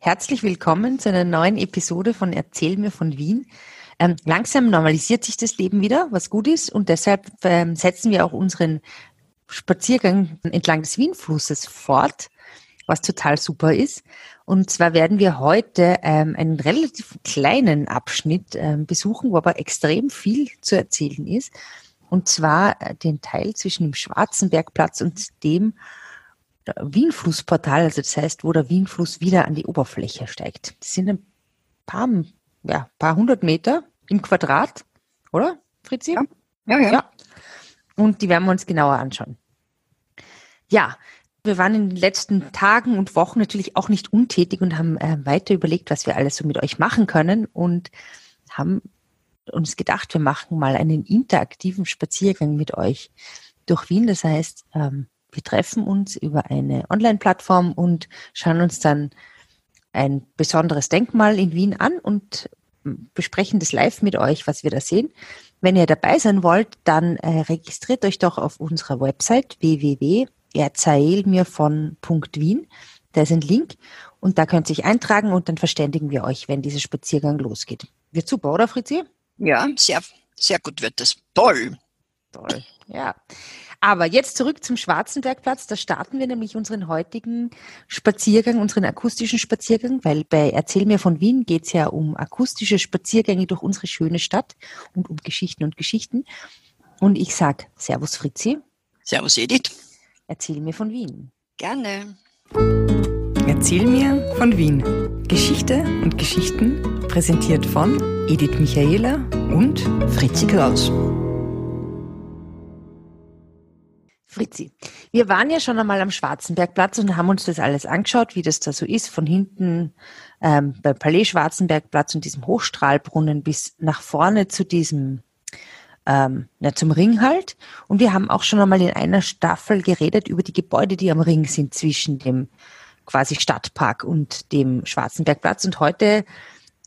Herzlich willkommen zu einer neuen Episode von Erzähl mir von Wien. Ähm, langsam normalisiert sich das Leben wieder, was gut ist, und deshalb ähm, setzen wir auch unseren Spaziergang entlang des Wienflusses fort, was total super ist. Und zwar werden wir heute ähm, einen relativ kleinen Abschnitt ähm, besuchen, wo aber extrem viel zu erzählen ist. Und zwar äh, den Teil zwischen dem Schwarzenbergplatz und dem Wienflussportal, also das heißt, wo der Wienfluss wieder an die Oberfläche steigt. Das sind ein paar, ja, paar hundert Meter im Quadrat, oder, Fritzi? Ja. ja, ja. ja. Und die werden wir uns genauer anschauen. Ja, wir waren in den letzten Tagen und Wochen natürlich auch nicht untätig und haben äh, weiter überlegt, was wir alles so mit euch machen können und haben uns gedacht, wir machen mal einen interaktiven Spaziergang mit euch durch Wien. Das heißt, ähm, wir treffen uns über eine Online-Plattform und schauen uns dann ein besonderes Denkmal in Wien an und besprechen das live mit euch, was wir da sehen. Wenn ihr dabei sein wollt, dann äh, registriert euch doch auf unserer Website www.erzählmirvon.wien. Da ist ein Link und da könnt ihr euch eintragen und dann verständigen wir euch, wenn dieser Spaziergang losgeht. Wird super, oder Fritzi? Ja, sehr, sehr gut wird das. Toll. Toll, ja. Aber jetzt zurück zum Schwarzenbergplatz. Da starten wir nämlich unseren heutigen Spaziergang, unseren akustischen Spaziergang, weil bei Erzähl mir von Wien geht es ja um akustische Spaziergänge durch unsere schöne Stadt und um Geschichten und Geschichten. Und ich sage Servus Fritzi. Servus Edith. Erzähl mir von Wien. Gerne. Erzähl mir von Wien. Geschichte und Geschichten präsentiert von Edith Michaela und Fritzi Kraus. Fritzi, wir waren ja schon einmal am Schwarzenbergplatz und haben uns das alles angeschaut, wie das da so ist, von hinten ähm, beim Palais Schwarzenbergplatz und diesem Hochstrahlbrunnen bis nach vorne zu diesem, ähm, ja, zum Ring halt. Und wir haben auch schon einmal in einer Staffel geredet über die Gebäude, die am Ring sind zwischen dem quasi Stadtpark und dem Schwarzenbergplatz. Und heute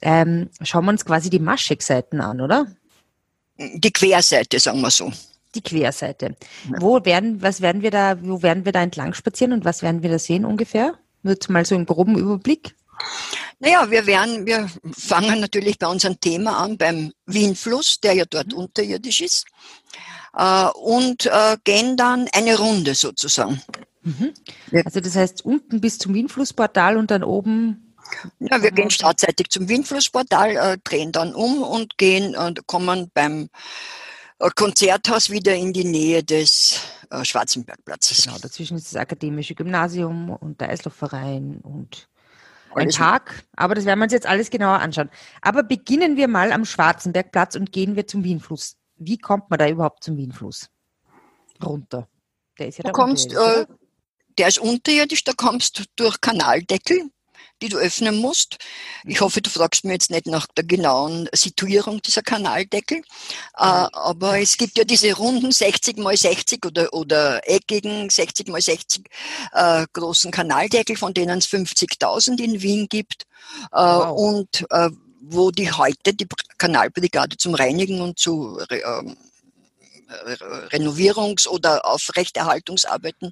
ähm, schauen wir uns quasi die Maschek-Seiten an, oder? Die Querseite, sagen wir so die Querseite. Ja. Wo werden, was werden wir da, wo werden wir da entlang spazieren und was werden wir da sehen ungefähr? Nur mal so einen groben Überblick. Naja, wir werden, wir fangen natürlich bei unserem Thema an, beim Wienfluss, der ja dort mhm. unterirdisch ist, äh, und äh, gehen dann eine Runde sozusagen. Mhm. Also das heißt unten bis zum Wienflussportal und dann oben ja, wir gehen startseitig zum Wienflussportal, äh, drehen dann um und gehen und kommen beim äh, Konzerthaus wieder in die Nähe des äh, Schwarzenbergplatzes. Genau, dazwischen ist das Akademische Gymnasium und der Eislaufverein und ein alles Park. Aber das werden wir uns jetzt alles genauer anschauen. Aber beginnen wir mal am Schwarzenbergplatz und gehen wir zum Wienfluss. Wie kommt man da überhaupt zum Wienfluss? Runter. Der ist ja du kommst, äh, der ist unterirdisch, da kommst du durch Kanaldeckel die du öffnen musst. Ich hoffe, du fragst mir jetzt nicht nach der genauen Situierung dieser Kanaldeckel. Äh, aber es gibt ja diese runden 60 mal 60 oder, oder eckigen 60 mal 60 äh, großen Kanaldeckel, von denen es 50.000 in Wien gibt. Äh, wow. Und äh, wo die heute die Kanalbrigade zum Reinigen und zu ähm, Renovierungs- oder Aufrechterhaltungsarbeiten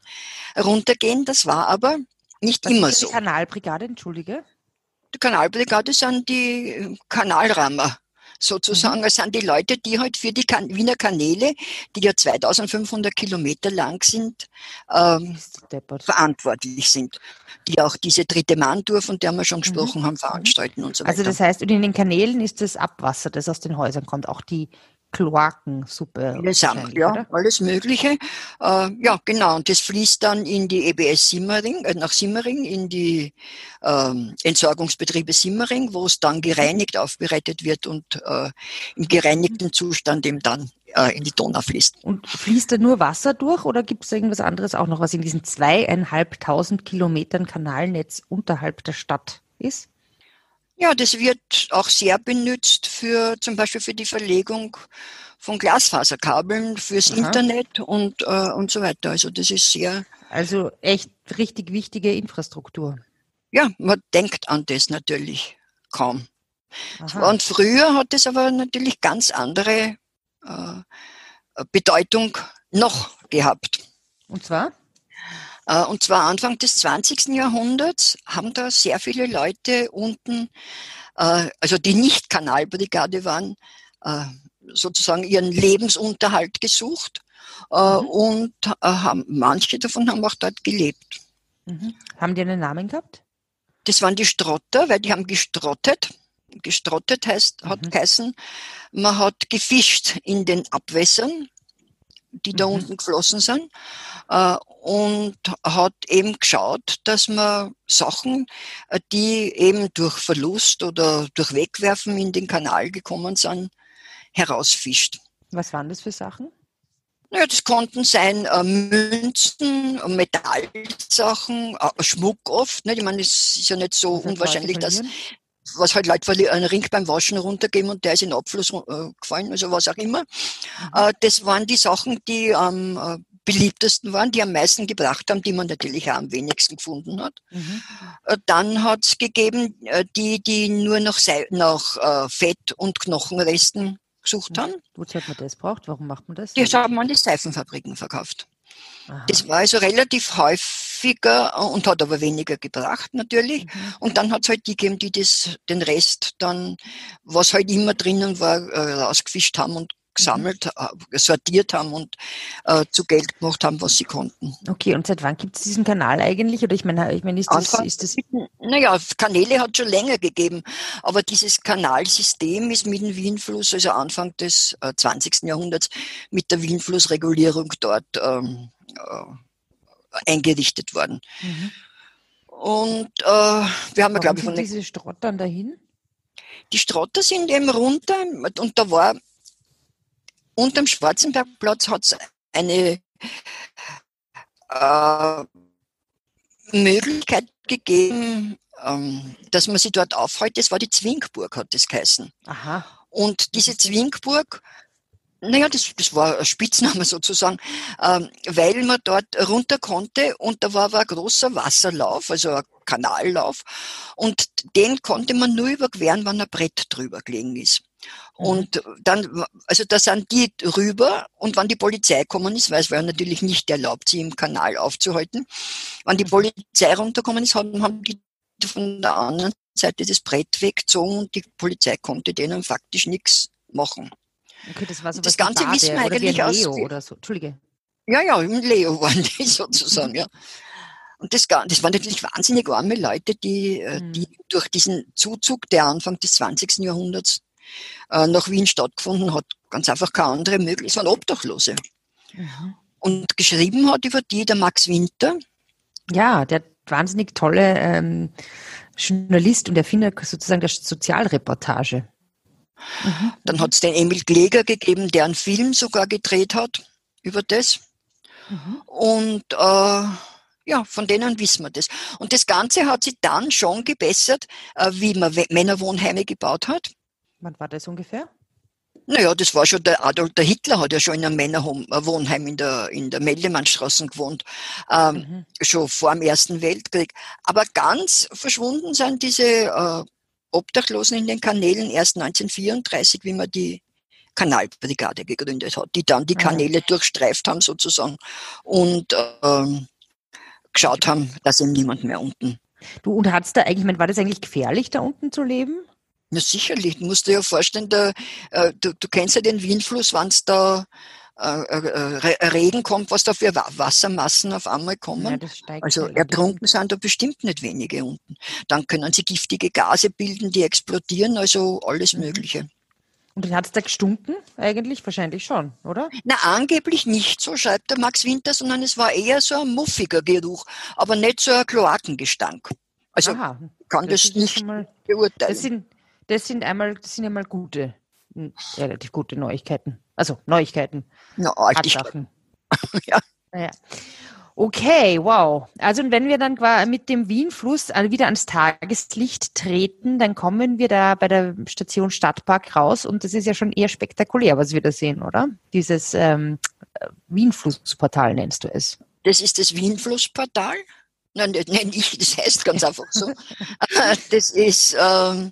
runtergehen. Das war aber nicht Was immer so. Die Kanalbrigade, entschuldige. Die Kanalbrigade sind die Kanalrammer sozusagen. Mhm. Das sind die Leute, die halt für die kan Wiener Kanäle, die ja 2500 Kilometer lang sind, ähm, verantwortlich sind. Die auch diese dritte Mahntour, von der wir schon mhm. gesprochen mhm. haben, veranstalten und so also weiter. Also das heißt, in den Kanälen ist das Abwasser, das aus den Häusern kommt, auch die Kloakensuppe. Allesamt, ja, oder? alles Mögliche. Äh, ja, genau. Und das fließt dann in die EBS Simmering, äh, nach Simmering, in die ähm, Entsorgungsbetriebe Simmering, wo es dann gereinigt, aufbereitet wird und äh, im gereinigten Zustand eben dann äh, in die Donau fließt. Und fließt da nur Wasser durch oder gibt es irgendwas anderes auch noch, was in diesen zweieinhalbtausend Kilometern Kanalnetz unterhalb der Stadt ist? Ja, das wird auch sehr benutzt für zum Beispiel für die Verlegung von Glasfaserkabeln fürs Aha. Internet und, äh, und so weiter. Also das ist sehr. Also echt richtig wichtige Infrastruktur. Ja, man denkt an das natürlich kaum. Aha. Und früher hat es aber natürlich ganz andere äh, Bedeutung noch gehabt. Und zwar? Äh, und zwar Anfang des 20. Jahrhunderts haben da sehr viele Leute unten, äh, also die nicht Kanalbrigade waren, äh, sozusagen ihren Lebensunterhalt gesucht. Mhm. Und haben, manche davon haben auch dort gelebt. Mhm. Haben die einen Namen gehabt? Das waren die Strotter, weil die haben gestrottet. Gestrottet heißt, hat mhm. geheißen, man hat gefischt in den Abwässern, die da mhm. unten geflossen sind, äh, und hat eben geschaut, dass man Sachen, äh, die eben durch Verlust oder durch Wegwerfen in den Kanal gekommen sind, herausfischt. Was waren das für Sachen? Naja, das konnten sein äh, Münzen, Metallsachen, äh, Schmuck oft. Ne? Ich meine, es ist ja nicht so unwahrscheinlich, dass was halt Leute einen Ring beim Waschen runtergeben und der ist in den Abfluss äh, gefallen, also was auch immer. Mhm. Äh, das waren die Sachen, die am äh, beliebtesten waren, die am meisten gebracht haben, die man natürlich auch am wenigsten gefunden hat. Mhm. Äh, dann hat es gegeben, äh, die, die nur noch nach äh, Fett und Knochenresten gesucht mhm. haben. Wozu hat man das braucht? Warum macht man das? Die haben an die Seifenfabriken verkauft. Aha. Das war also relativ häufiger und hat aber weniger gebracht natürlich. Mhm. Und dann hat es halt die gegeben, die das, den Rest dann, was halt immer drinnen war, rausgefischt haben und gesammelt, mhm. sortiert haben und äh, zu Geld gemacht haben, was sie konnten. Okay, und seit wann gibt es diesen Kanal eigentlich? Oder ich meine, ich meine ist, das, ist das. Naja, Kanäle hat schon länger gegeben, aber dieses Kanalsystem ist mit dem Wienfluss, also Anfang des äh, 20. Jahrhunderts, mit der Wienflussregulierung dort ähm, äh, eingerichtet worden. Mhm. Und äh, wir haben ja, glaube ich, von diese Strottern dahin? Die Strotter sind eben runter und da war Unterm Schwarzenbergplatz hat es eine äh, Möglichkeit gegeben, ähm, dass man sich dort aufhält. Das war die Zwinkburg, hat das geheißen. Aha. Und diese Zwinkburg, naja, das, das war ein Spitzname sozusagen, ähm, weil man dort runter konnte und da war aber ein großer Wasserlauf, also ein Kanallauf und den konnte man nur überqueren, wenn ein Brett drüber gelegen ist. Mhm. Und dann, also da sind die rüber und wenn die Polizei gekommen ist, weil es war natürlich nicht erlaubt, sie im Kanal aufzuhalten, wenn die Polizei runtergekommen ist, haben, haben die von der anderen Seite das Brett weggezogen und die Polizei konnte denen faktisch nichts machen. Okay, das war so das Ganze Bade, wissen wir eigentlich oder Leo aus. Oder so. Entschuldige. Ja, ja, im Leo waren die sozusagen, ja. Und das, das waren natürlich wahnsinnig arme Leute, die, mhm. die durch diesen Zuzug, der Anfang des 20. Jahrhunderts äh, nach Wien stattgefunden hat, ganz einfach keine andere Möglichkeit, es waren Obdachlose. Mhm. Und geschrieben hat über die der Max Winter. Ja, der wahnsinnig tolle ähm, Journalist und Erfinder sozusagen der Sozialreportage. Mhm. Dann hat es den Emil Kläger gegeben, der einen Film sogar gedreht hat über das. Mhm. Und äh, ja, von denen wissen wir das. Und das Ganze hat sich dann schon gebessert, äh, wie man Männerwohnheime gebaut hat. Wann war das ungefähr? Naja, das war schon der Adolf, der Hitler hat ja schon in einem Männerwohnheim in der, in der Meldemannstraße gewohnt, ähm, mhm. schon vor dem Ersten Weltkrieg. Aber ganz verschwunden sind diese äh, Obdachlosen in den Kanälen erst 1934, wie man die Kanalbrigade gegründet hat, die dann die ah. Kanäle durchstreift haben sozusagen und ähm, geschaut haben, dass eben niemand mehr unten. Du, und hat's da eigentlich, war das eigentlich gefährlich, da unten zu leben? Na sicherlich, du musst dir ja vorstellen, da, äh, du, du kennst ja den Wienfluss, wenn es da Regen kommt, was da für Wassermassen auf einmal kommen. Ja, also ertrunken sind da bestimmt nicht wenige unten. Dann können sie giftige Gase bilden, die explodieren, also alles mhm. Mögliche. Und dann hat es da gestunken? Eigentlich wahrscheinlich schon, oder? Na, angeblich nicht, so schreibt der Max Winter, sondern es war eher so ein muffiger Geruch, aber nicht so ein Kloakengestank. Also Aha, kann das, das nicht beurteilen. Das sind, das sind einmal, das sind einmal gute, relativ gute Neuigkeiten. Also Neuigkeiten. Na, Tatsachen. ja. Naja. Okay, wow. Also wenn wir dann mit dem Wienfluss wieder ans Tageslicht treten, dann kommen wir da bei der Station Stadtpark raus und das ist ja schon eher spektakulär, was wir da sehen, oder? Dieses ähm, Wienflussportal nennst du es. Das ist das Wienflussportal? Nein, nenne ich, das heißt ganz einfach so. das ist ähm, äh,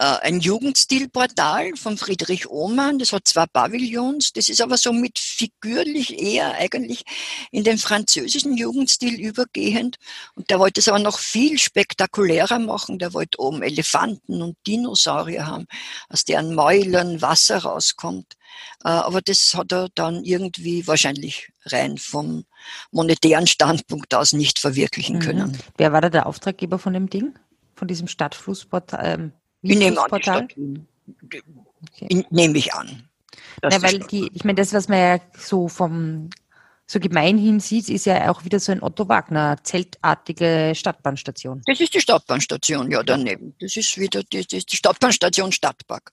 ein Jugendstilportal von Friedrich Ohmann. Das hat zwei Pavillons. Das ist aber so mit figürlich eher eigentlich in den französischen Jugendstil übergehend. Und der wollte es aber noch viel spektakulärer machen. Der wollte oben Elefanten und Dinosaurier haben, aus deren Mäulern Wasser rauskommt. Äh, aber das hat er dann irgendwie wahrscheinlich rein vom monetären Standpunkt aus nicht verwirklichen mhm. können. Wer war da der Auftraggeber von dem Ding? Von diesem Stadtflussportal? Ähm, ich nehme an, Stadt, okay. nehme ich an. Na, weil die, ich meine, das, was man ja so vom so gemeinhin sieht, ist ja auch wieder so ein Otto Wagner zeltartige Stadtbahnstation. Das ist die Stadtbahnstation, ja, daneben. Das ist wieder die, die, die Stadtbahnstation Stadtpark,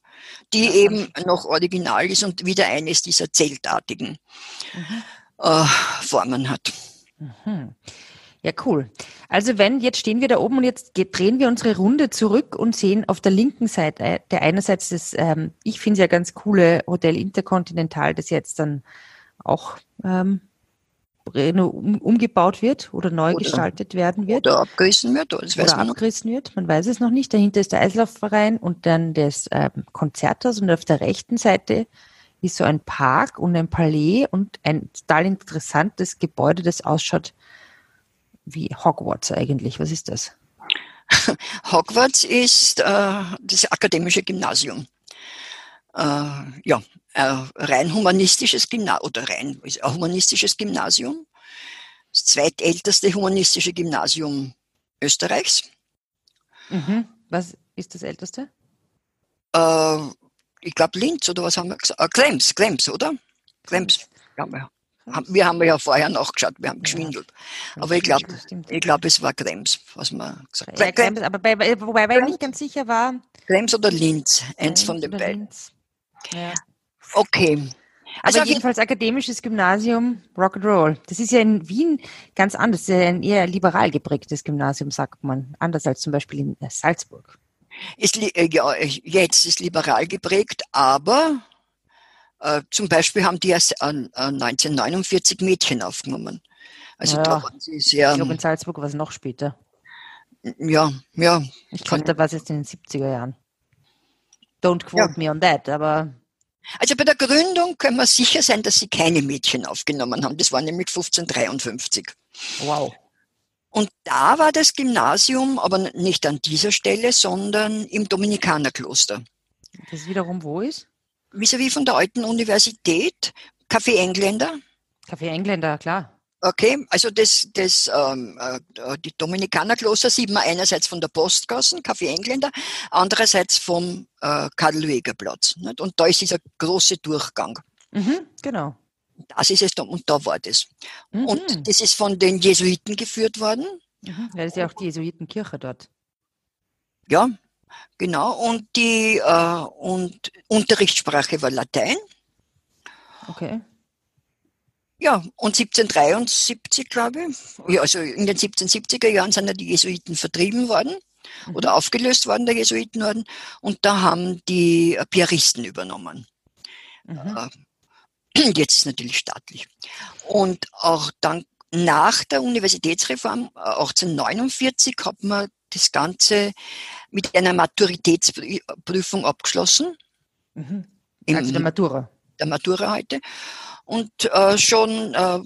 die eben noch original ist und wieder eines dieser zeltartigen mhm. äh, Formen hat. Mhm. Ja, cool. Also wenn, jetzt stehen wir da oben und jetzt drehen wir unsere Runde zurück und sehen auf der linken Seite, äh, der einerseits das, ähm, ich finde es ja ganz coole Hotel Intercontinental, das jetzt dann auch ähm, umgebaut wird oder neu oder, gestaltet werden wird. Oder abgerissen wird. Oder, oder abgerissen wird, man weiß es noch nicht. Dahinter ist der Eislaufverein und dann das ähm, Konzerthaus und auf der rechten Seite ist so ein Park und ein Palais und ein total interessantes Gebäude, das ausschaut wie Hogwarts eigentlich. Was ist das? Hogwarts ist äh, das akademische Gymnasium. Äh, ja, ein rein humanistisches Gymnasium oder rein ein humanistisches Gymnasium. Das zweitälteste humanistische Gymnasium Österreichs. Mhm. Was ist das älteste? Äh, ich glaube Linz oder was haben wir gesagt? Äh, Krems, Krems, oder? Krems. Ja, wir, wir haben ja vorher nachgeschaut, wir haben geschwindelt. Ja, aber ich glaube, ich glaube, es war Krems, was man gesagt hat. Ja, Krems, aber bei, wobei ich nicht ganz sicher war. Krems oder Linz, eins Krems von den beiden. Linz. Ja. Okay. Also Aber jedenfalls akademisches Gymnasium Rock'n'Roll. Das ist ja in Wien ganz anders. Das ist ja ein eher liberal geprägtes Gymnasium, sagt man. Anders als zum Beispiel in äh, Salzburg. Ist, äh, ja, jetzt ist liberal geprägt, aber äh, zum Beispiel haben die erst äh, 1949 Mädchen aufgenommen. Also ja, da waren sie sehr. Ich glaube, in Salzburg war es noch später. Ja, ja. Ich glaube, da war es jetzt in den 70er Jahren. Don't quote ja. me on that, aber. Also bei der Gründung können wir sicher sein, dass sie keine Mädchen aufgenommen haben. Das war nämlich 1553. Wow. Und da war das Gymnasium aber nicht an dieser Stelle, sondern im Dominikanerkloster. Das wiederum wo ist? Vis-à-vis von der alten Universität, Café Engländer. Café Engländer, klar. Okay, also das, das, ähm, äh, die Dominikanerkloster sieht man einerseits von der Postgassen, Café Engländer, andererseits vom äh, Karl-Lueger-Platz. Und da ist dieser große Durchgang. Mhm, genau. Das ist es da, und da war das. Mhm. Und das ist von den Jesuiten geführt worden. Mhm, das ist ja auch die Jesuitenkirche dort. Ja, genau. Und die äh, und Unterrichtssprache war Latein. Okay. Ja, und 1773, glaube ich, ja, also in den 1770er Jahren sind ja die Jesuiten vertrieben worden mhm. oder aufgelöst worden, der Jesuitenorden, und da haben die Piaristen übernommen. Mhm. Äh, jetzt ist natürlich staatlich. Und auch dann nach der Universitätsreform 1849 äh, hat man das Ganze mit einer Maturitätsprüfung abgeschlossen. Mhm. Also der Matura. Der Matura heute. Und äh, schon äh,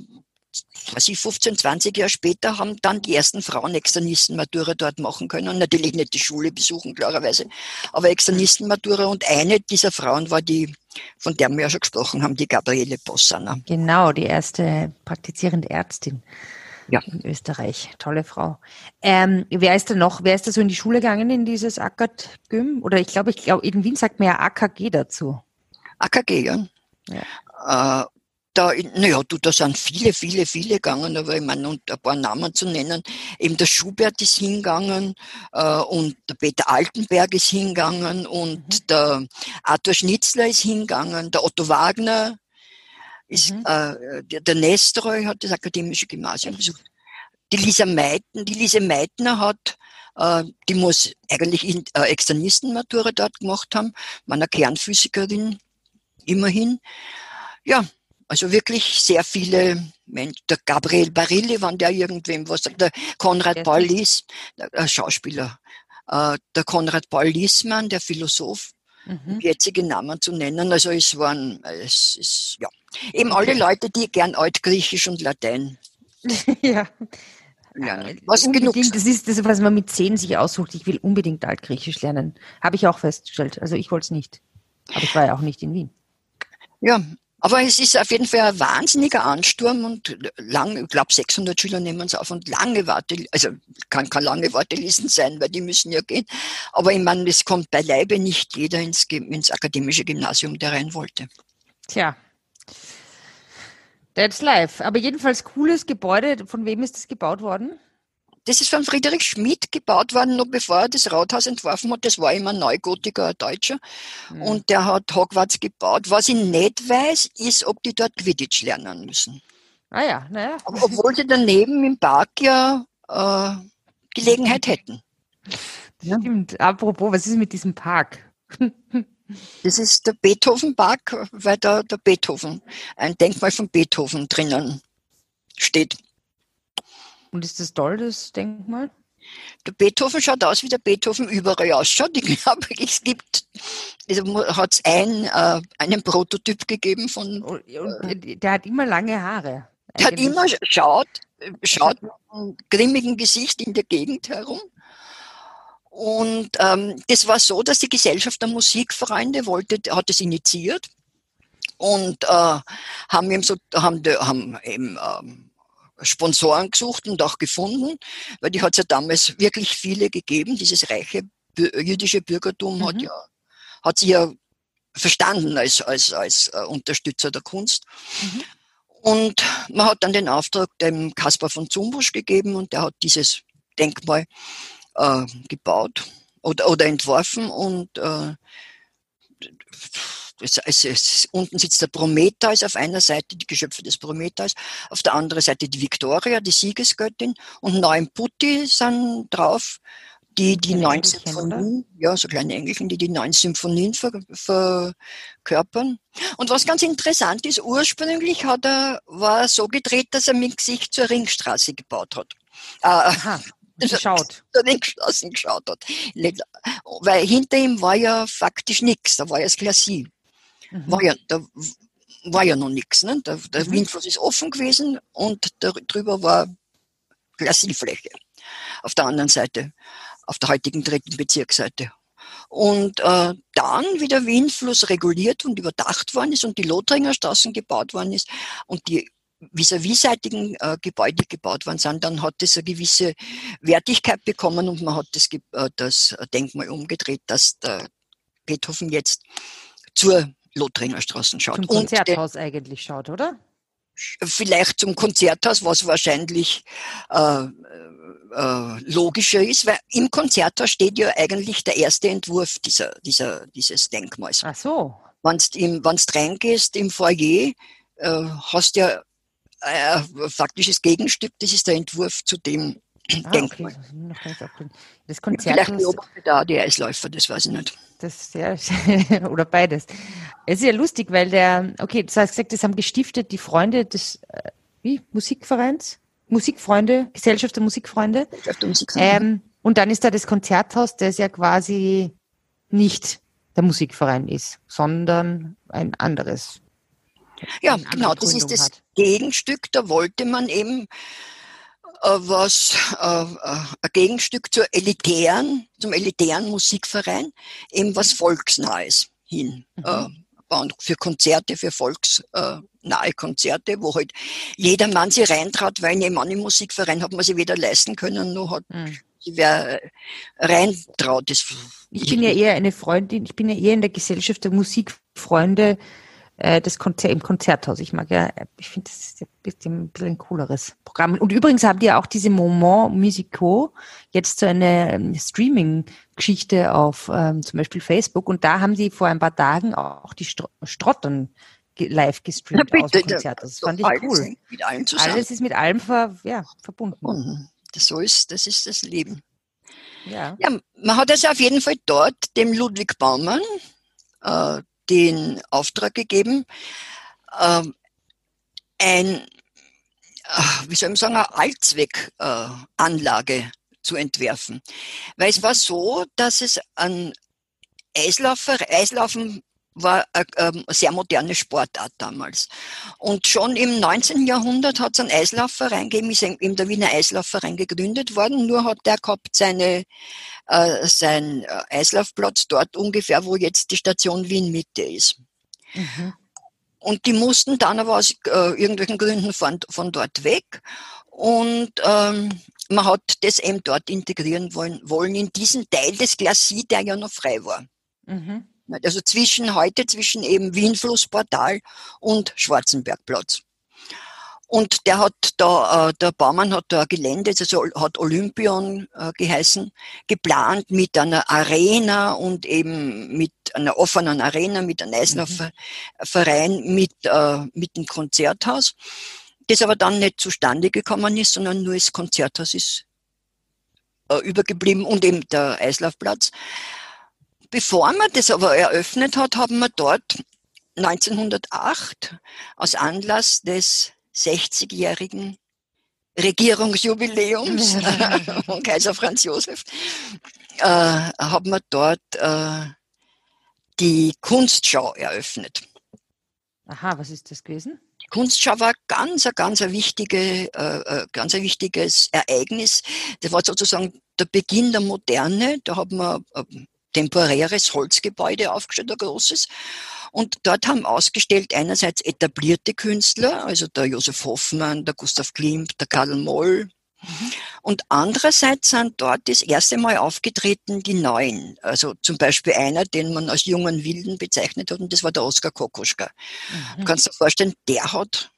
also 15, 20 Jahre später haben dann die ersten Frauen Externisten-Matura dort machen können. Natürlich nicht die Schule besuchen, klarerweise, aber Externisten-Matura. Und eine dieser Frauen war die, von der wir ja schon gesprochen haben, die Gabriele Bossana. Genau, die erste praktizierende Ärztin ja. in Österreich. Tolle Frau. Ähm, wer ist da noch? Wer ist da so in die Schule gegangen in dieses Ackert-Gym? Oder ich glaube, ich glaube, in Wien sagt man ja AKG dazu. AKG, ja. ja. Äh, da, naja, du, da sind viele, viele, viele gegangen, aber ich meine, und ein paar Namen zu nennen, eben der Schubert ist hingegangen äh, und der Peter Altenberg ist hingegangen und mhm. der Arthur Schnitzler ist hingegangen, der Otto Wagner ist, mhm. äh, der, der Nestroy hat das akademische Gymnasium besucht. Die Lisa Meitner, die Lise Meitner hat, äh, die muss eigentlich in, äh, Externistenmatura dort gemacht haben, meiner Kernphysikerin immerhin. Ja, also wirklich sehr viele Menschen. Der Gabriel Barilli, wann der irgendwem was sagt, der Konrad ja. Paulis, der Schauspieler. äh, der Konrad Paul Liesmann, der Philosoph, mhm. jetzige Namen zu nennen. Also es waren, es ist, ja, eben alle Leute, die gern Altgriechisch und Latein ja. lernen. Was unbedingt, genug. Das ist das, was man mit zehn sich aussucht. Ich will unbedingt Altgriechisch lernen. Habe ich auch festgestellt. Also ich wollte es nicht. Aber ich war ja auch nicht in Wien. Ja, aber es ist auf jeden Fall ein wahnsinniger Ansturm und lang, ich glaube 600 Schüler nehmen es auf und lange Warte, also kann, kann lange Wartelisten sein, weil die müssen ja gehen. Aber ich meine, es kommt beileibe nicht jeder ins, ins akademische Gymnasium, der rein wollte. Tja. That's life. Aber jedenfalls cooles Gebäude. Von wem ist das gebaut worden? Das ist von Friedrich Schmidt gebaut worden, noch bevor er das Rathaus entworfen hat. Das war immer ein Neugotiker, ein Deutscher. Mhm. Und der hat Hogwarts gebaut. Was ich nicht weiß, ist, ob die dort Quidditch lernen müssen. Ah ja, naja. Obwohl sie daneben im Park ja äh, Gelegenheit hätten. Stimmt. Apropos, was ist mit diesem Park? Das ist der Beethoven-Park, weil da der Beethoven, ein Denkmal von Beethoven drinnen steht. Und ist das toll, das Denkmal? Der Beethoven schaut aus, wie der Beethoven überall ausschaut. Ich glaube, es gibt, also hat es ein, äh, einen Prototyp gegeben von. Und, und der hat immer lange Haare. Der hat immer schaut, schaut mit einem grimmigen Gesicht in der Gegend herum. Und ähm, das war so, dass die Gesellschaft der Musikfreunde wollte, hat es initiiert und äh, haben eben so, haben, haben eben ähm, Sponsoren gesucht und auch gefunden, weil die hat es ja damals wirklich viele gegeben. Dieses reiche jüdische Bürgertum mhm. hat ja hat sich ja verstanden als, als, als äh, Unterstützer der Kunst. Mhm. Und man hat dann den Auftrag dem Caspar von Zumbusch gegeben und der hat dieses Denkmal äh, gebaut oder, oder entworfen und äh, es, es, es, unten sitzt der Prometheus auf einer Seite, die Geschöpfe des Prometheus, auf der anderen Seite die Victoria, die Siegesgöttin und neun Putti sind drauf, die die neun Symphonien, ja, so kleine Engelchen, die die neun Symphonien ver, verkörpern. Und was ganz interessant ist, ursprünglich hat er, war er so gedreht, dass er mit Gesicht zur Ringstraße gebaut hat. Äh, geschaut. Zur Ringstraße geschaut hat. Weil hinter ihm war ja faktisch nichts, da war ja das Glacis. Mhm. War ja, da war ja noch nichts. Ne? Der, der mhm. Windfluss ist offen gewesen und darüber war Glacisfläche. Auf der anderen Seite, auf der heutigen dritten Bezirksseite. Und äh, dann, wie der Windfluss reguliert und überdacht worden ist und die Lothringer Straßen gebaut worden ist und die vis-à-vis-seitigen äh, Gebäude gebaut worden sind, dann hat das eine gewisse Wertigkeit bekommen und man hat das, äh, das Denkmal umgedreht, dass der Beethoven jetzt zur Lothringer Straßen schaut. Zum Konzerthaus den, eigentlich schaut, oder? Vielleicht zum Konzerthaus, was wahrscheinlich äh, äh, logischer ist, weil im Konzerthaus steht ja eigentlich der erste Entwurf dieser, dieser, dieses Denkmals. Ach so. Wenn du reingehst im Foyer, äh, hast ja äh, faktisches Gegenstück, das ist der Entwurf zu dem ah, Denkmal. Okay. Das Konzert Vielleicht beobachtet da die Eisläufer, das weiß ich nicht. Das, ja, oder beides. Es ist ja lustig, weil der, okay, du hast gesagt, das haben gestiftet die Freunde des, äh, wie, Musikvereins? Musikfreunde, Gesellschaft der Musikfreunde. Gesellschaft der Musikfreunde. Ähm, und dann ist da das Konzerthaus, das ja quasi nicht der Musikverein ist, sondern ein anderes. Ja, genau, das ist das hat. Gegenstück. Da wollte man eben äh, was, äh, äh, ein Gegenstück zur elitären, zum elitären Musikverein, eben was Volksnahes hin. Mhm. Äh, für Konzerte, für volksnahe Konzerte, wo halt jeder Mann sich reintraut, weil in einem Musikverein hat man sich weder leisten können, noch hat mhm. wer reintraut. Das ich bin ja eher eine Freundin, ich bin ja eher in der Gesellschaft der Musikfreunde äh, das Konzert im Konzerthaus. Ich mag ja, ich finde, das ist ein bisschen, ein bisschen cooleres Programm. Und übrigens haben die ja auch diese Moment Musico jetzt so eine ähm, Streaming-Geschichte auf ähm, zum Beispiel Facebook. Und da haben sie vor ein paar Tagen auch die Str Strottern live gestreamt ja, aus dem Konzert. Das fand ich cool. Alles ist mit allem ver, ja, verbunden. Mhm. Das so ist, das ist das Leben. Ja. ja, man hat also auf jeden Fall dort dem Ludwig Baumann, äh, den Auftrag gegeben, ähm, ein, äh, wie soll man sagen, eine Allzweckanlage zu entwerfen. Weil es war so, dass es an Eislaufer, Eislaufen war eine, eine sehr moderne Sportart damals. Und schon im 19. Jahrhundert hat es einen Eislaufverein gegeben, ist eben der Wiener Eislaufverein gegründet worden, nur hat der gehabt seine, äh, sein äh, Eislaufplatz dort ungefähr, wo jetzt die Station Wien Mitte ist. Mhm. Und die mussten dann aber aus äh, irgendwelchen Gründen von, von dort weg. Und ähm, man hat das eben dort integrieren wollen, wollen in diesen Teil des Glacis, der ja noch frei war. Mhm. Also zwischen heute, zwischen eben Wienflussportal und Schwarzenbergplatz. Und der hat da, äh, der Baumann hat da ein Gelände, also hat Olympion äh, geheißen, geplant mit einer Arena und eben mit einer offenen Arena, mit einem Eislaufverein, mhm. mit, äh, mit einem Konzerthaus, das aber dann nicht zustande gekommen ist, sondern nur das Konzerthaus ist übergeblieben und eben der Eislaufplatz. Bevor man das aber eröffnet hat, haben wir dort 1908 aus Anlass des 60-jährigen Regierungsjubiläums von Kaiser Franz Josef, äh, haben wir dort äh, die Kunstschau eröffnet. Aha, was ist das gewesen? Die Kunstschau war ganz, ganz ein, wichtige, äh, äh, ganz ein wichtiges Ereignis. Das war sozusagen der Beginn der Moderne. Da haben wir äh, temporäres Holzgebäude aufgestellt, ein großes. Und dort haben ausgestellt einerseits etablierte Künstler, also der Josef Hoffmann, der Gustav Klimt, der Karl Moll. Mhm. Und andererseits sind dort das erste Mal aufgetreten die Neuen. Also zum Beispiel einer, den man als jungen Wilden bezeichnet hat, und das war der Oskar Kokoschka. Mhm. Du kannst dir vorstellen, der hat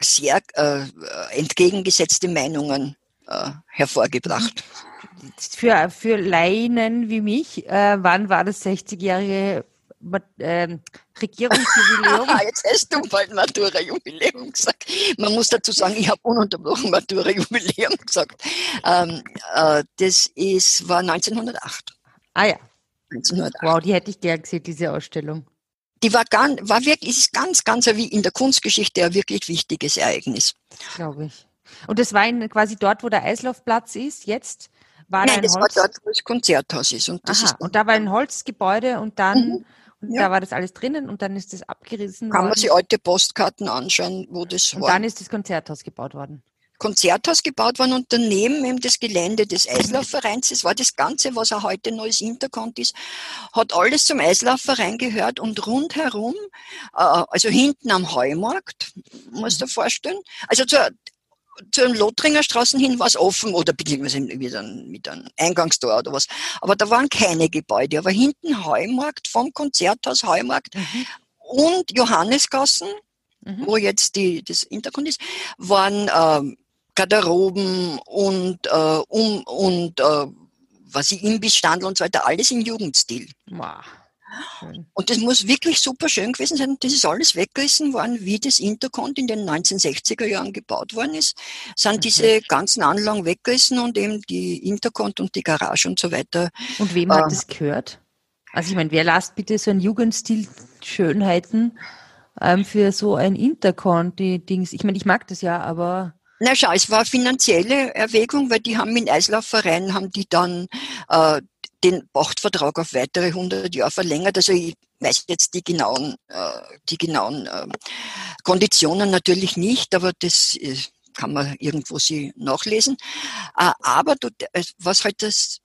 sehr äh, entgegengesetzte Meinungen äh, hervorgebracht. Mhm für, für Laien wie mich, äh, wann war das 60-jährige äh, Regierungsjubiläum? Jetzt hast du bald Matura-Jubiläum gesagt. Man muss dazu sagen, ich habe ununterbrochen Matura-Jubiläum gesagt. Ähm, äh, das ist, war 1908. Ah ja. 1908. Wow, die hätte ich gern gesehen, diese Ausstellung. Die war, ganz, war wirklich, ist ganz, ganz wie in der Kunstgeschichte ein wirklich wichtiges Ereignis. Glaube ich. Und das war in, quasi dort, wo der Eislaufplatz ist, jetzt? War Nein, das Holz? war dort, wo das Konzerthaus ist. Und, das Aha, ist und da war ein Holzgebäude und dann, mhm. und ja. da war das alles drinnen und dann ist das abgerissen Kann worden. man sich alte Postkarten anschauen, wo das und war. Und dann ist das Konzerthaus gebaut worden. Konzerthaus gebaut worden und daneben eben das Gelände des Eislaufvereins. Das war das Ganze, was auch heute neues Interkont ist, hat alles zum Eislaufverein gehört und rundherum, äh, also hinten am Heumarkt, musst du dir vorstellen, also zur, zur Lothringer Straßen hin war es offen oder beziehungsweise mit einem, mit einem Eingangstor oder was. Aber da waren keine Gebäude. Aber hinten Heumarkt, vom Konzerthaus Heumarkt mhm. und Johannesgassen, mhm. wo jetzt die, das Hintergrund ist, waren ähm, Garderoben und, äh, um, und äh, was ich Imbissstandel und so weiter, alles im Jugendstil. Wow. Und das muss wirklich super schön gewesen sein. Das ist alles weggerissen worden, wie das Intercont in den 1960er Jahren gebaut worden ist. Sind mhm. diese ganzen Anlagen weggerissen und eben die Intercont und die Garage und so weiter. Und wem hat äh, das gehört? Also ich meine, wer lasst bitte so ein Jugendstil Schönheiten ähm, für so ein Intercont, die Dings? Ich meine, ich mag das ja, aber na schau, es war finanzielle Erwägung, weil die haben in Eislaufvereinen, haben die dann äh, den Pachtvertrag auf weitere 100 Jahre verlängert. Also ich weiß jetzt die genauen, äh, die genauen äh, Konditionen natürlich nicht, aber das äh, kann man irgendwo sie nachlesen. Äh, aber was halt das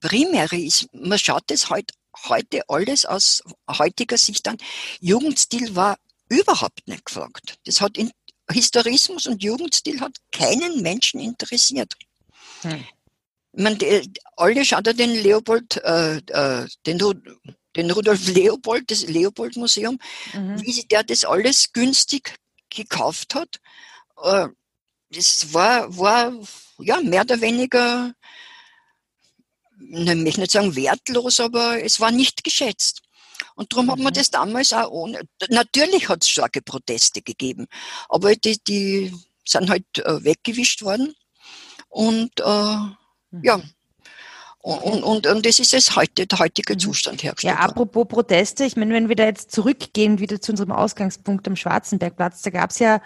Primäre ist, man schaut das halt heute alles aus heutiger Sicht an. Jugendstil war überhaupt nicht gefragt. Das hat in Historismus und Jugendstil hat keinen Menschen interessiert. Hm. Man, alle schaut ja den Leopold, äh, äh, den, den Rudolf Leopold, das Leopold-Museum, mhm. wie der das alles günstig gekauft hat. Äh, das war, war ja mehr oder weniger, ich möchte nicht sagen wertlos, aber es war nicht geschätzt. Und darum mhm. hat man mhm. das damals auch ohne. Natürlich hat es starke Proteste gegeben, aber die, die sind halt äh, weggewischt worden. Und äh, ja. Mhm. Und, und, und das ist es heute, der heutige mhm. Zustand hergestellt. Ja, apropos Proteste, ich meine, wenn wir da jetzt zurückgehen, wieder zu unserem Ausgangspunkt am Schwarzenbergplatz, da gab es ja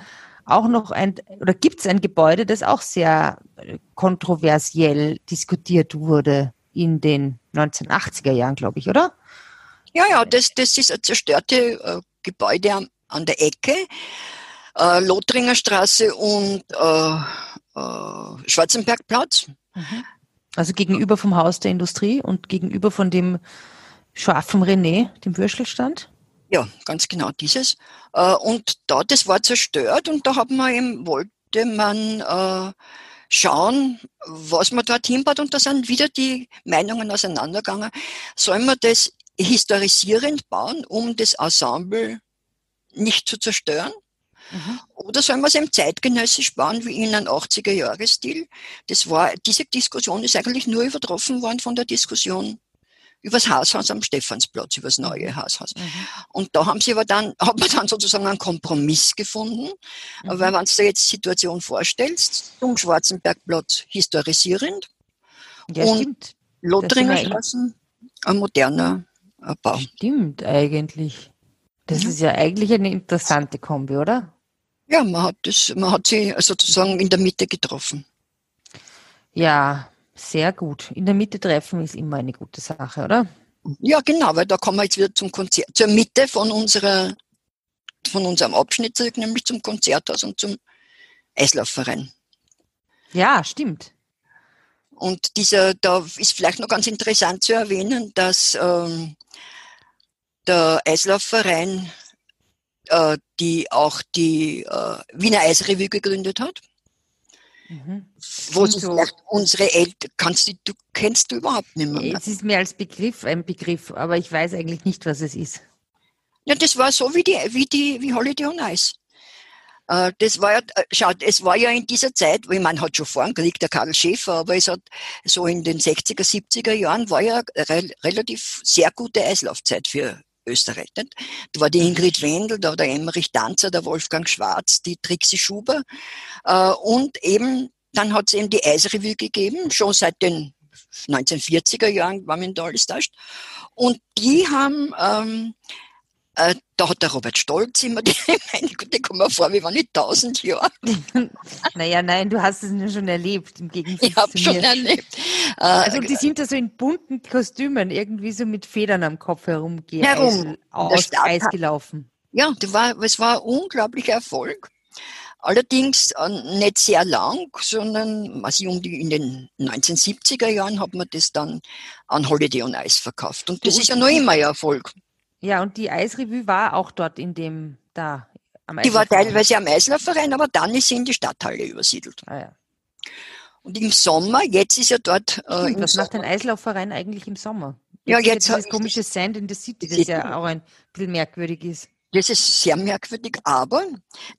auch noch ein, oder gibt es ein Gebäude, das auch sehr äh, kontroversiell diskutiert wurde in den 1980er Jahren, glaube ich, oder? Ja, ja, das, das ist ein zerstörte äh, Gebäude an, an, der Ecke, äh, Lothringer Straße und äh, äh, Schwarzenbergplatz. Mhm. Also gegenüber vom Haus der Industrie und gegenüber von dem scharfen René, dem Würstelstand? Ja, ganz genau dieses. Äh, und da, das war zerstört und da hat man eben, wollte man äh, schauen, was man dort hinbaut und da sind wieder die Meinungen auseinandergegangen. Soll man das historisierend bauen, um das Ensemble nicht zu zerstören? Mhm. Oder soll man es eben zeitgenössisch bauen, wie in einem 80er-Jahres-Stil? Das war, diese Diskussion ist eigentlich nur übertroffen worden von der Diskussion übers Haushaus am Stephansplatz, übers neue mhm. Haushaus. Mhm. Und da haben sie aber dann, hat man dann sozusagen einen Kompromiss gefunden, mhm. weil wenn du dir jetzt die Situation vorstellst, zum Schwarzenbergplatz historisierend ja, und stimmt. Lothringer Straßen ein moderner Bau. Stimmt eigentlich. Das mhm. ist ja eigentlich eine interessante Kombi, oder? Ja, man hat das, man hat sie sozusagen in der Mitte getroffen. Ja, sehr gut. In der Mitte treffen ist immer eine gute Sache, oder? Ja, genau, weil da kommen wir jetzt wieder zum Konzert, zur Mitte von unserer, von unserem Abschnitt zurück, nämlich zum Konzerthaus und zum Eislaufverein. Ja, stimmt. Und dieser, da ist vielleicht noch ganz interessant zu erwähnen, dass ähm, der Eislaufverein, äh, die auch die äh, Wiener Eisrevue gegründet hat. Mhm. Wo sich vielleicht unsere Eltern, kannst du, du, kennst du überhaupt nicht mehr. Es ist mir als Begriff ein Begriff, aber ich weiß eigentlich nicht, was es ist. Ja, das war so wie die, wie die, wie Holiday on Ice. Äh, das war ja, äh, schaut, es war ja in dieser Zeit, ich meine, hat schon vor dem Krieg der Karl Schäfer, aber es hat so in den 60er, 70er Jahren war ja re relativ sehr gute Eislaufzeit für Österreich. Nicht? Da war die Ingrid Wendel, da war der Emmerich Danzer, der Wolfgang Schwarz, die Trixie Schuber. Äh, und eben, dann hat es eben die Eisrevue gegeben, schon seit den 1940er Jahren, war mir da alles täuscht. Und die haben ähm, äh, da hat der Robert Stolz immer die, meine Güte, komm mal vor, wie waren nicht tausend Jahre. naja, nein, du hast es schon erlebt, im Gegensatz Ich habe schon erlebt. Äh, also die sind da so in bunten Kostümen, irgendwie so mit Federn am Kopf herumgehen, herum, aus Eis gelaufen. Ja, das war, es war ein unglaublicher Erfolg. Allerdings äh, nicht sehr lang, sondern also um die, in den 1970er Jahren hat man das dann an Holiday on Ice verkauft. Und das ist ja noch immer ein Erfolg. Ja, und die Eisrevue war auch dort in dem, da am Die war teilweise am Eislaufverein, aber dann ist sie in die Stadthalle übersiedelt. Ah, ja. Und im Sommer, jetzt ist ja dort. Äh, Stimmt, was macht ein Eislaufverein eigentlich im Sommer? Jetzt ja, jetzt. Dieses komische Sand in the City, das ja auch ein bisschen merkwürdig ist. Das ist sehr merkwürdig, aber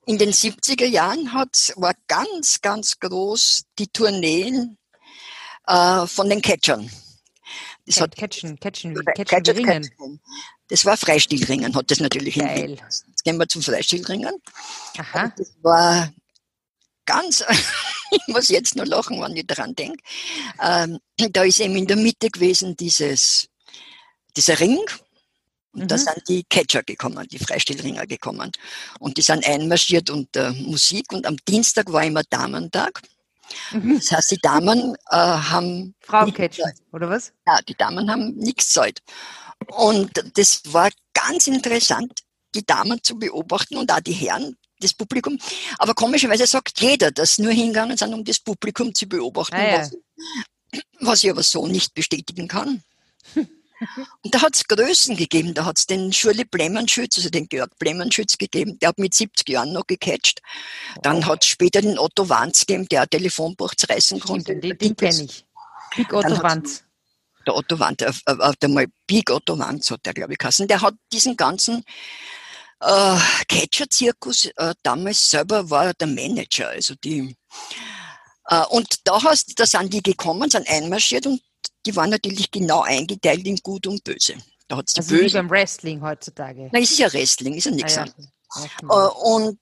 in den 70er Jahren hat, war ganz, ganz groß die Tourneen äh, von den Catchern. Das hat Catchen, Catchen, Catchen, Catchen, Catchen. Das war Freistilringen, hat das natürlich Geil. Jetzt gehen wir zum Freistilringen. Aha. das war ganz, ich muss jetzt nur lachen, wenn ich daran denke. Ähm, da ist eben in der Mitte gewesen dieses, dieser Ring. Und mhm. da sind die Catcher gekommen, die Freistilringer gekommen. Und die sind einmarschiert unter Musik. Und am Dienstag war immer Damentag. Mhm. Das heißt, die Damen äh, haben. Frauencatchen, oder was? Ja, die Damen haben nichts Zeit. Und das war ganz interessant, die Damen zu beobachten und auch die Herren, das Publikum. Aber komischerweise sagt jeder, dass nur hingegangen sind, um das Publikum zu beobachten, ah, ja. was, was ich aber so nicht bestätigen kann. Und da hat es Größen gegeben. Da hat es den Schurli Blemenschütz, also den Georg Blemenschütz gegeben, der hat mit 70 Jahren noch gecatcht. Dann hat es später den Otto Wanz gegeben, der ein Telefonbuch reißen konnte. Den, den kenne ich. Big Otto Wanz der Otto Wanz, äh, äh, der mal Big Otto Wanz hat der, glaube ich, geheißen. Der hat diesen ganzen äh, Catcher-Zirkus äh, damals selber war der Manager, also die. Äh, und da hast, da sind die gekommen, sind einmarschiert und die waren natürlich genau eingeteilt in Gut und Böse. Da hat's die also Böse. wie beim Wrestling heutzutage. Nein, es ist ja Wrestling, ist ja nichts ah, ja. äh, und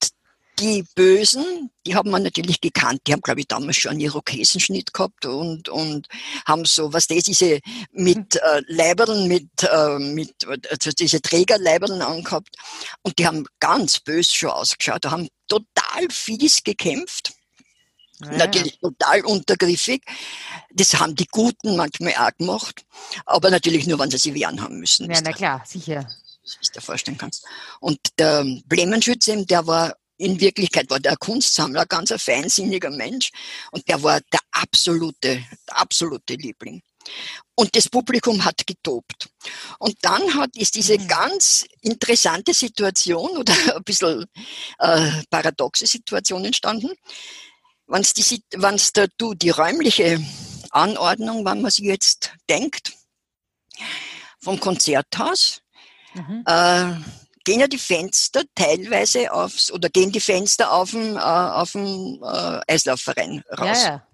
die Bösen, die haben wir natürlich gekannt. Die haben, glaube ich, damals schon einen Irokesenschnitt gehabt und, und haben so, was das, diese mit äh, Leiberln, mit, äh, mit also diese Trägerleiberln angehabt. Und die haben ganz böse schon ausgeschaut, haben total fies gekämpft. Ja, natürlich total untergriffig. Das haben die Guten manchmal auch gemacht. Aber natürlich nur, wenn sie sich wehren haben müssen. Ja, na klar, sicher. Wie du dir vorstellen kannst. Und der Blumenschütze, der war in Wirklichkeit war der Kunstsammler ganz ein feinsinniger Mensch und der war der absolute, der absolute Liebling. Und das Publikum hat getobt. Und dann hat, ist diese mhm. ganz interessante Situation oder ein bisschen äh, paradoxe Situation entstanden. Wenn es da, du die räumliche Anordnung, wenn man sich jetzt denkt, vom Konzerthaus, mhm. äh, gehen ja die Fenster teilweise aufs, oder gehen die Fenster auf dem, äh, auf dem äh, Eislaufverein raus. Ja, ja.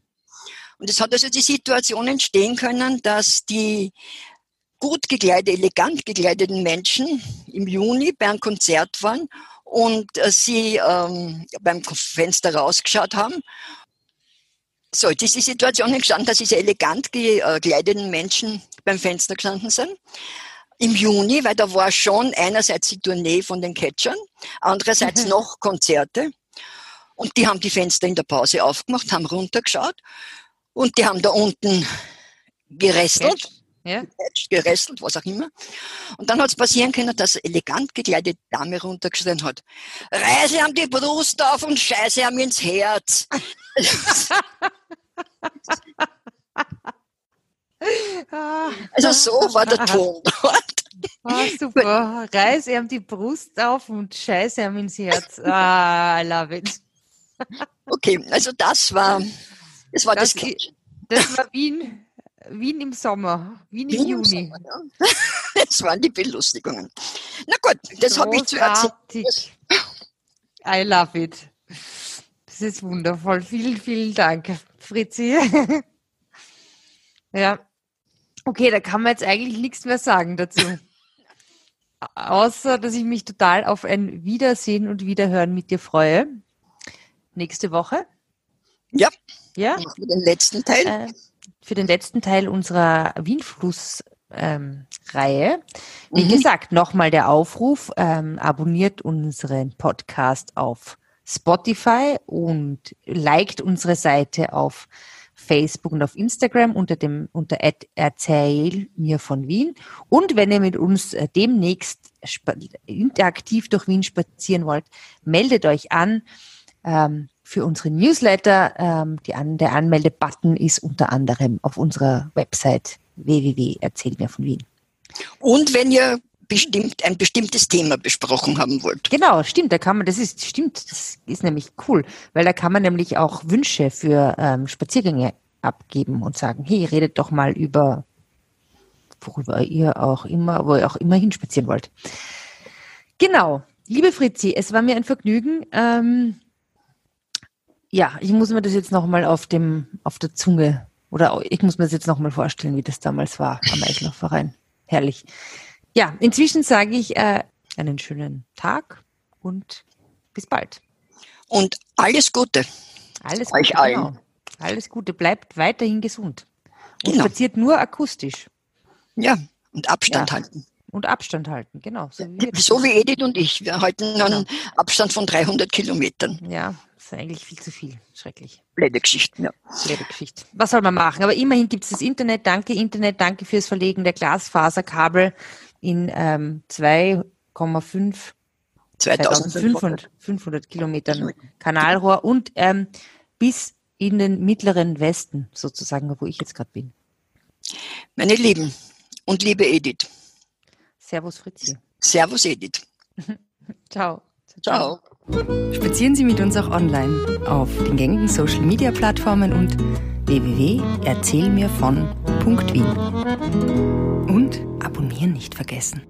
Und es hat also die Situation entstehen können, dass die gut gekleideten, elegant gekleideten Menschen im Juni bei einem Konzert waren und äh, sie ähm, beim Fenster rausgeschaut haben. So, jetzt ist die Situation entstanden, dass diese elegant gekleideten Menschen beim Fenster gestanden sind im Juni, weil da war schon einerseits die Tournee von den Catchern, andererseits mhm. noch Konzerte. Und die haben die Fenster in der Pause aufgemacht, haben runtergeschaut und die haben da unten gerestelt. Ja. gerestelt, was auch immer. Und dann hat es passieren können, dass eine elegant gekleidete Dame runtergeschrien hat. Reise am die Brust auf und scheiße am ins Herz. Also so war der Ton dort. Oh, super. Reiß ihm die Brust auf und scheiß ihm ins Herz. Ah, I love it. Okay, also das war das war das, das, das war Wien, Wien im Sommer, Wien, Wien im Juni. Sommer, ja. Das waren die Belustigungen. Na gut, das habe ich zu erzählen. I love it. Das ist wundervoll. Vielen, vielen Dank, Fritzi. ja. Okay, da kann man jetzt eigentlich nichts mehr sagen dazu. Außer, dass ich mich total auf ein Wiedersehen und Wiederhören mit dir freue. Nächste Woche. Ja. Ja. Den letzten Teil. Äh, für den letzten Teil unserer Wienfluss ähm, Reihe. Wie mhm. gesagt, nochmal der Aufruf, ähm, abonniert unseren Podcast auf Spotify und liked unsere Seite auf Facebook und auf Instagram unter dem unter erzähl mir von Wien. Und wenn ihr mit uns äh, demnächst interaktiv durch Wien spazieren wollt, meldet euch an ähm, für unsere Newsletter. Ähm, an, der Anmeldebutton ist unter anderem auf unserer Website www.erzählmir von Wien. Und wenn ihr bestimmt ein bestimmtes Thema besprochen haben wollt. Genau, stimmt, da kann man, das ist, stimmt, das ist nämlich cool, weil da kann man nämlich auch Wünsche für ähm, Spaziergänge abgeben und sagen, hey, redet doch mal über worüber ihr auch immer, wo ihr auch immer hinspazieren wollt. Genau. Liebe Fritzi, es war mir ein Vergnügen. Ähm, ja, ich muss mir das jetzt nochmal auf dem, auf der Zunge oder ich muss mir das jetzt nochmal vorstellen, wie das damals war am Eislaufverein. Herrlich. Ja, inzwischen sage ich äh, einen schönen Tag und bis bald. Und alles Gute. Alles Gute. Euch allen. Genau. Alles Gute. Bleibt weiterhin gesund. Und genau. spaziert nur akustisch. Ja, und Abstand ja. halten. Und Abstand halten, genau. So wie, so wie Edith und ich. Wir halten einen genau. Abstand von 300 Kilometern. Ja, das ist eigentlich viel zu viel. Schrecklich. Blöde Geschichten, ja. Blöde Geschichte. Was soll man machen? Aber immerhin gibt es das Internet. Danke, Internet. Danke fürs Verlegen der Glasfaserkabel in ähm, 2,5 2500 500 Kilometern Kanalrohr und ähm, bis in den mittleren Westen sozusagen, wo ich jetzt gerade bin. Meine Lieben und liebe Edith. Servus Fritzi. Servus Edith. Ciao. Ciao. Spazieren Sie mit uns auch online auf den gängigen Social Media Plattformen und www.erzählmirvon.wien. Und abonnieren nicht vergessen.